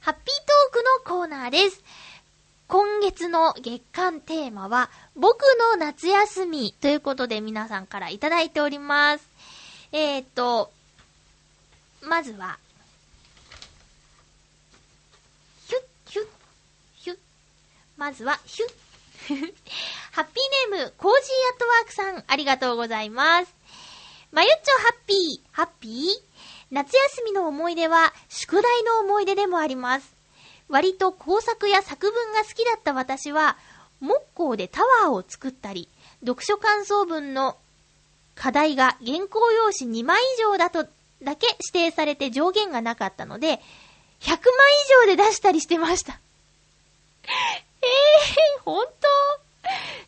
ハッピートークのコーナーです。今月の月間テーマは、僕の夏休みということで皆さんからいただいております。えーっと、まずは、ヒュッ、ヒュッ、ヒュッ。まずは、ヒュッ。ハッピーネーム、コージーアットワークさん、ありがとうございます。まゆっちょハッピー、ハッピー？夏休みの思い出は、宿題の思い出でもあります。割と工作や作文が好きだった私は、木工でタワーを作ったり、読書感想文の課題が原稿用紙2枚以上だと、だけ指定されて上限がなかったので、100枚以上で出したりしてました。ええー、本当？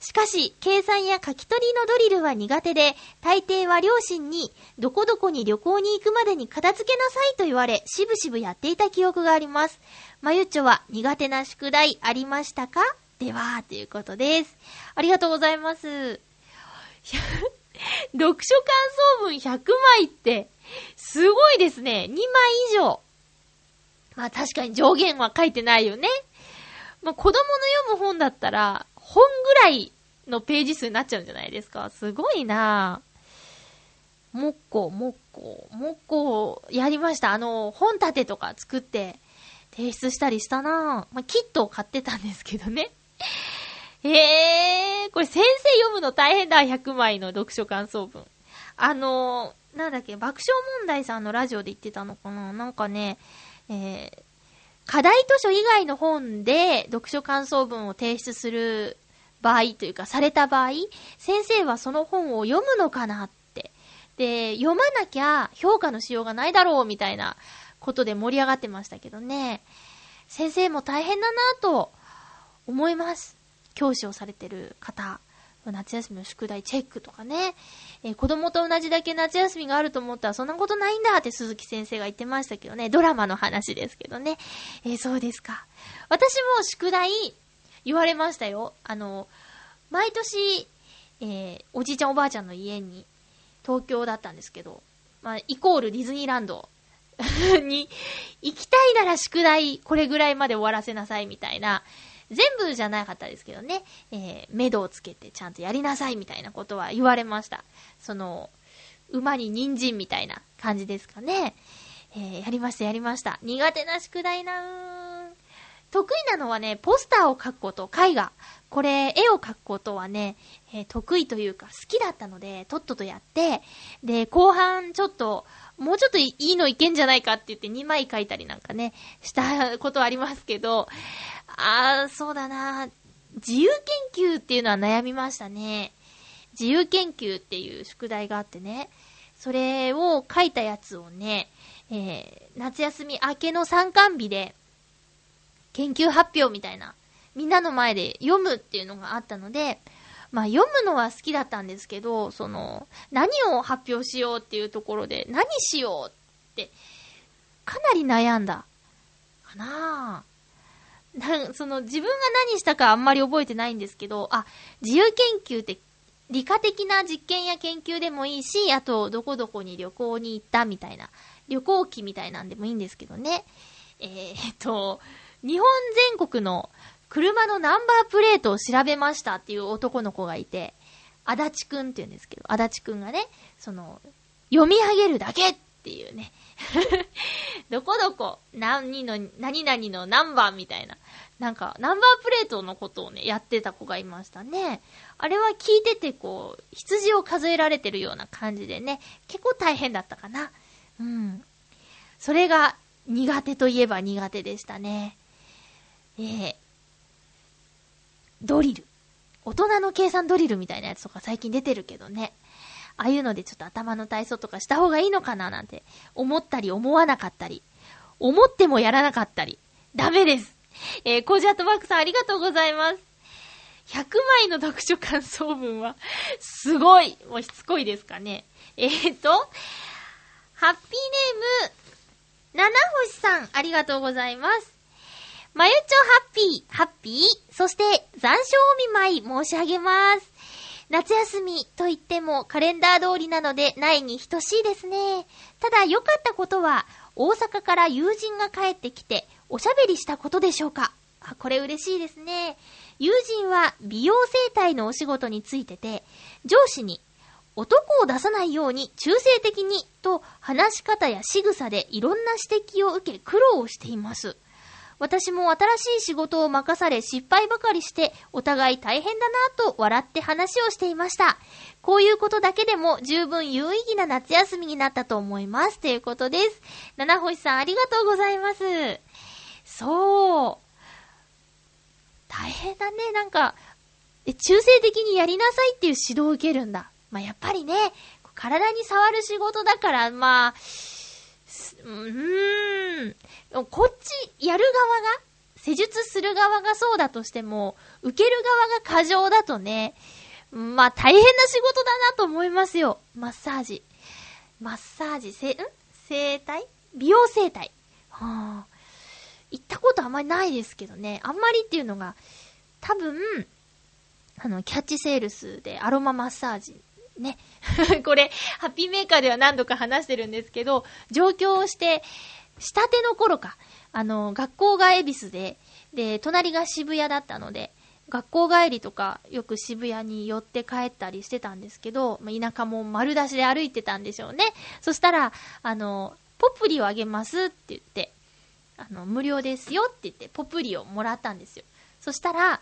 しかし、計算や書き取りのドリルは苦手で、大抵は両親に、どこどこに旅行に行くまでに片付けなさいと言われ、しぶしぶやっていた記憶があります。まゆっちょは苦手な宿題ありましたか？では、ということです。ありがとうございます。読書感想文100枚って、すごいですね。2枚以上。まあ確かに上限は書いてないよね。まあ子供の読む本だったら、本ぐらいのページ数になっちゃうんじゃないですか。すごいなぁ。木工、木工、木工、やりました。あの、本立てとか作って提出したりしたなぁ。まあ、キットを買ってたんですけどね。えー、これ先生読むの大変だ、100枚の読書感想文。あの、なんだっけ、爆笑問題さんのラジオで言ってたのかななんかね、えー、課題図書以外の本で読書感想文を提出する場合というか、された場合、先生はその本を読むのかなって。で、読まなきゃ評価のしようがないだろうみたいなことで盛り上がってましたけどね。先生も大変だなと思います。教師をされてる方。夏休みの宿題チェックとかね。えー子供と同じだけ夏休みがあると思ったらそんなことないんだって鈴木先生が言ってましたけどね。ドラマの話ですけどね。えーそうですか。私も宿題言われましたよ。あの、毎年、えーおじいちゃんおばあちゃんの家に東京だったんですけど、まあ、イコールディズニーランド に行きたいなら宿題これぐらいまで終わらせなさいみたいな、全部じゃなかったですけどね、えー、目処をつけてちゃんとやりなさいみたいなことは言われました。その、馬に人参みたいな感じですかね。えー、やりました、やりました。苦手な宿題なー得意なのはね、ポスターを描くこと、絵画。これ、絵を描くことはね、えー得意というか好きだったので、とっととやって、で、後半ちょっと、もうちょっといいのいけんじゃないかって言って2枚描いたりなんかね、したことありますけど、あー、そうだな自由研究っていうのは悩みましたね。自由研究っていう宿題があってね、それを書いたやつをね、えー、夏休み明けの参観日で、研究発表みたいな、みんなの前で読むっていうのがあったので、まあ読むのは好きだったんですけど、その、何を発表しようっていうところで、何しようって、かなり悩んだ。かなぁ。なその、自分が何したかあんまり覚えてないんですけど、あ、自由研究って、理科的な実験や研究でもいいし、あと、どこどこに旅行に行ったみたいな、旅行記みたいなんでもいいんですけどね。えー、っと、日本全国の車のナンバープレートを調べましたっていう男の子がいて、足立くんって言うんですけど、足立くんがね、その、読み上げるだけっていうね。どこどこ、何の、何々のナンバーみたいな。なんか、ナンバープレートのことをね、やってた子がいましたね。あれは聞いてて、こう、羊を数えられてるような感じでね、結構大変だったかな。うん。それが苦手といえば苦手でしたね。えー、ドリル。大人の計算ドリルみたいなやつとか最近出てるけどね。ああいうのでちょっと頭の体操とかした方がいいのかななんて思ったり思わなかったり、思ってもやらなかったり。ダメです。えー、コージアットバックさんありがとうございます。100枚の読書感想文は、すごいもうしつこいですかね。えーと、ハッピーネーム、七星さん、ありがとうございます。まゆちょハッピー、ハッピー、そして残暑お見舞い申し上げます。夏休みと言ってもカレンダー通りなのでないに等しいですね。ただ良かったことは、大阪から友人が帰ってきておしゃべりしたことでしょうか。あ、これ嬉しいですね。友人は美容整体のお仕事についてて、上司に男を出さないように中性的にと話し方や仕草でいろんな指摘を受け苦労をしています。私も新しい仕事を任され失敗ばかりしてお互い大変だなと笑って話をしていました。こういうことだけでも十分有意義な夏休みになったと思います。ということです。七星さんありがとうございます。そう。大変だね。なんか、中性的にやりなさいっていう指導を受けるんだ。まあ、やっぱりね、体に触る仕事だから、まあ、うーん。こっち、やる側が、施術する側がそうだとしても、受ける側が過剰だとね、まあ大変な仕事だなと思いますよ。マッサージ。マッサージ、せ、ん？整体？美容整体。はあ。行ったことあんまりないですけどね。あんまりっていうのが、多分、あの、キャッチセールスでアロママッサージね。これ、ハッピーメーカーでは何度か話してるんですけど、上京をして、したての頃か、あの、学校が恵比寿で、で、隣が渋谷だったので、学校帰りとかよく渋谷に寄って帰ったりしてたんですけど、まあ田舎も丸出しで歩いてたんでしょうね。そしたら、あの、ポプリをあげますって言って、あの、無料ですよって言って、ポプリをもらったんですよ。そしたら、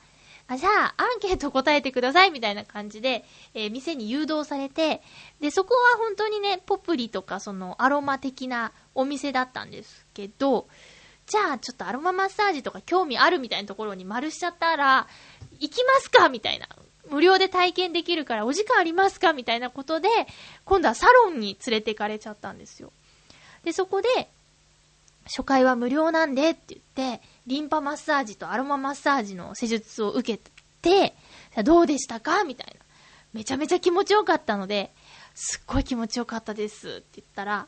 あ、じゃあ、アンケート答えてくださいみたいな感じで、えー店に誘導されて、で、そこは本当にね、ポプリとかそのアロマ的なお店だったんですけど、じゃあ、ちょっとアロママッサージとか興味あるみたいなところに丸しちゃったら、行きますかみたいな。無料で体験できるからお時間ありますかみたいなことで、今度はサロンに連れて行かれちゃったんですよ。で、そこで、初回は無料なんでって言って、リンパマッサージとアロママッサージの施術を受けて、どうでしたか？みたいな。めちゃめちゃ気持ちよかったので、すっごい気持ちよかったですって言ったら、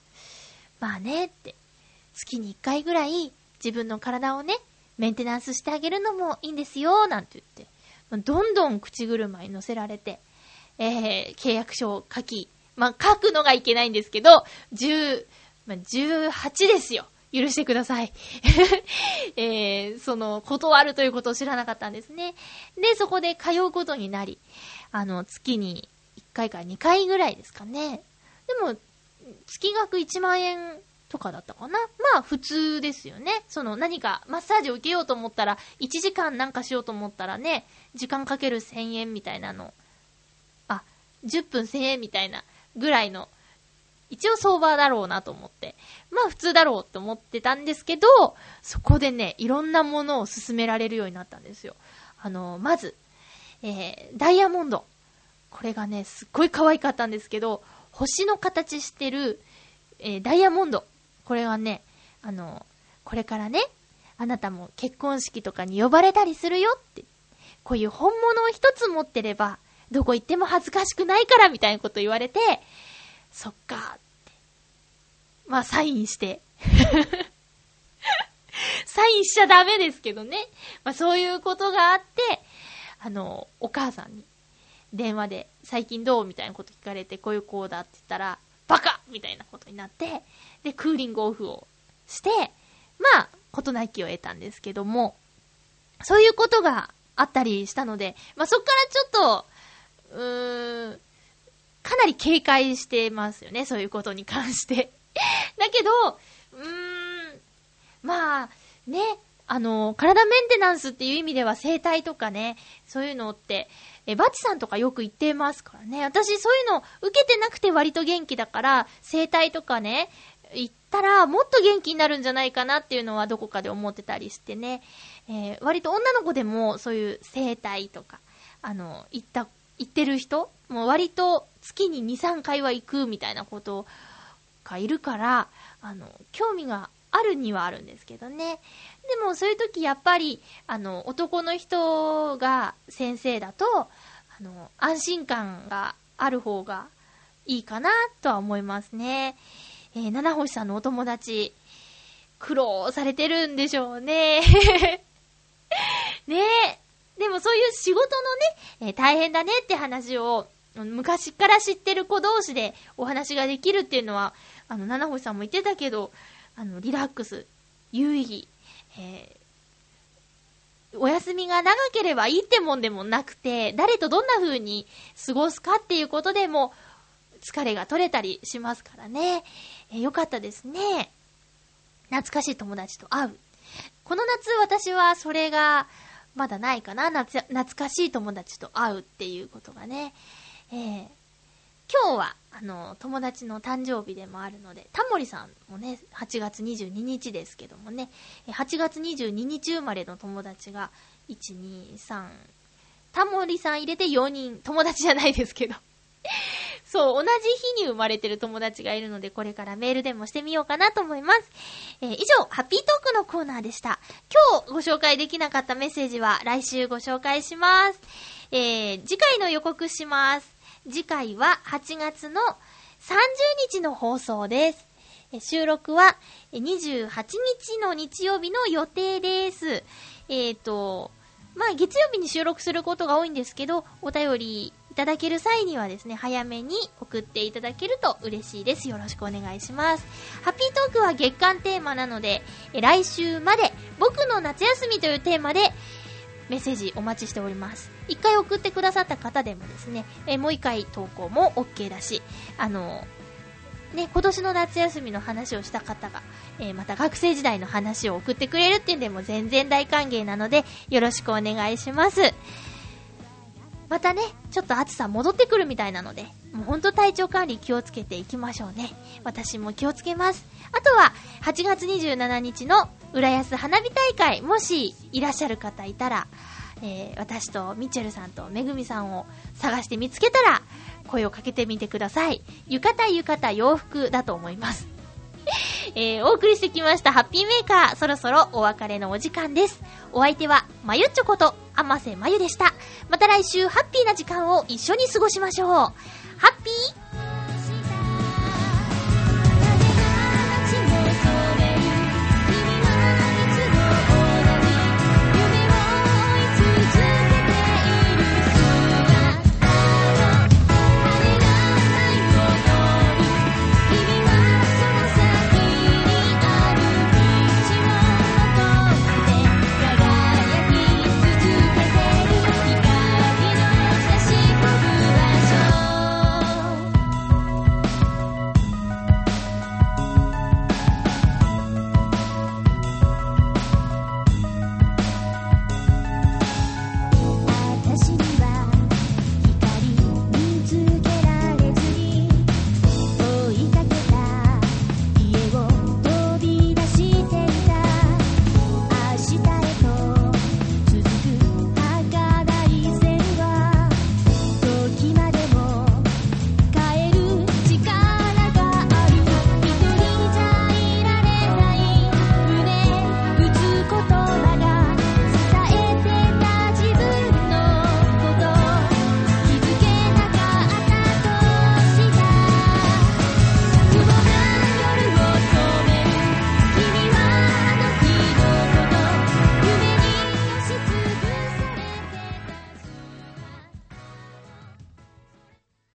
まあねって、月に1回ぐらい自分の体をね、メンテナンスしてあげるのもいいんですよ、なんて言って、どんどん口車に乗せられて、えー、契約書を書き、まあ、書くのがいけないんですけど、10、まあ、18ですよ。許してください。えー、その、断るということを知らなかったんですね。で、そこで通うことになり、あの、月に1回か2回ぐらいですかね。でも、月額1万円とかだったかな。まあ、普通ですよね。その、何かマッサージを受けようと思ったら、1時間なんかしようと思ったらね、時間かける1000円みたいなの。あ、10分1000円みたいなぐらいの一応相場だろうなと思って。まあ普通だろうって思ってたんですけど、そこでね、いろんなものを勧められるようになったんですよ。あの、まず、えー、ダイヤモンド。これがね、すっごい可愛かったんですけど、星の形してる、えーダイヤモンド。これはね、あの、これからね、あなたも結婚式とかに呼ばれたりするよって。こういう本物を一つ持ってれば、どこ行っても恥ずかしくないからみたいなこと言われて、そっかって。まあ、サインして。サインしちゃダメですけどね。まあ、そういうことがあって、あの、お母さんに電話で最近どうみたいなこと聞かれて、こういうこうだって言ったら、バカみたいなことになって、で、クーリングオフをして、まあ、事なきを得たんですけども、そういうことがあったりしたので、まあ、そっからちょっと、うーん、かなり警戒してますよね、そういうことに関して。だけど、うーん、まあ、ね、あの、体メンテナンスっていう意味では整体とかね、そういうのって、え、バチさんとかよく言ってますからね。私そういうの受けてなくて割と元気だから、整体とかね、行ったらもっと元気になるんじゃないかなっていうのはどこかで思ってたりしてね。えー割と女の子でもそういう整体とか、あの、行った、行ってる人もう割と月に2、3回は行くみたいなことがいるから、あの、興味があるにはあるんですけどね。でもそういう時やっぱり、あの、男の人が先生だと、あの、安心感がある方がいいかなとは思いますね。えー七星さんのお友達、苦労されてるんでしょうね。ねえ。でもそういう仕事のね、えー大変だねって話を、昔から知ってる子同士でお話ができるっていうのは、あの、七星さんも言ってたけど、あの、リラックス、有意義、えーお休みが長ければいいってもんでもなくて、誰とどんな風に過ごすかっていうことでも、疲れが取れたりしますからね。えーよかったですね。懐かしい友達と会う。この夏私はそれがまだないかな。懐かしい友達と会うっていうことがね。えー今日は、あの、友達の誕生日でもあるので、タモリさんもね、8月22日ですけどもね、8月22日生まれの友達が、1、2、3、タモリさん入れて4人、友達じゃないですけど。そう、同じ日に生まれてる友達がいるので、これからメールでもしてみようかなと思います。えー以上、ハッピートークのコーナーでした。今日ご紹介できなかったメッセージは来週ご紹介します。えー次回の予告します。次回は8月の30日の放送です。収録は28日の日曜日の予定です。えっ、と、まあ、月曜日に収録することが多いんですけど、お便りいただける際にはですね、早めに送っていただけると嬉しいです。よろしくお願いします。ハッピートークは月間テーマなので、来週まで僕の夏休みというテーマでメッセージお待ちしております。一回送ってくださった方でもですね、えもう一回投稿も OK だし、あの、ね、今年の夏休みの話をした方が、えーまた学生時代の話を送ってくれるっていうんでも全然大歓迎なので、よろしくお願いします。またね、ちょっと暑さ戻ってくるみたいなので、もうほんと体調管理気をつけていきましょうね。私も気をつけます。あとは、8月27日の浦安花火大会、もしいらっしゃる方いたら、えー私とミッチェルさんとめぐみさんを探して見つけたら、声をかけてみてください。浴衣浴衣洋服だと思います。えーお送りしてきましたハッピーメーカー、そろそろお別れのお時間です。お相手は、まゆっちょこと、あませまゆでした。また来週、ハッピーな時間を一緒に過ごしましょう。ハッピー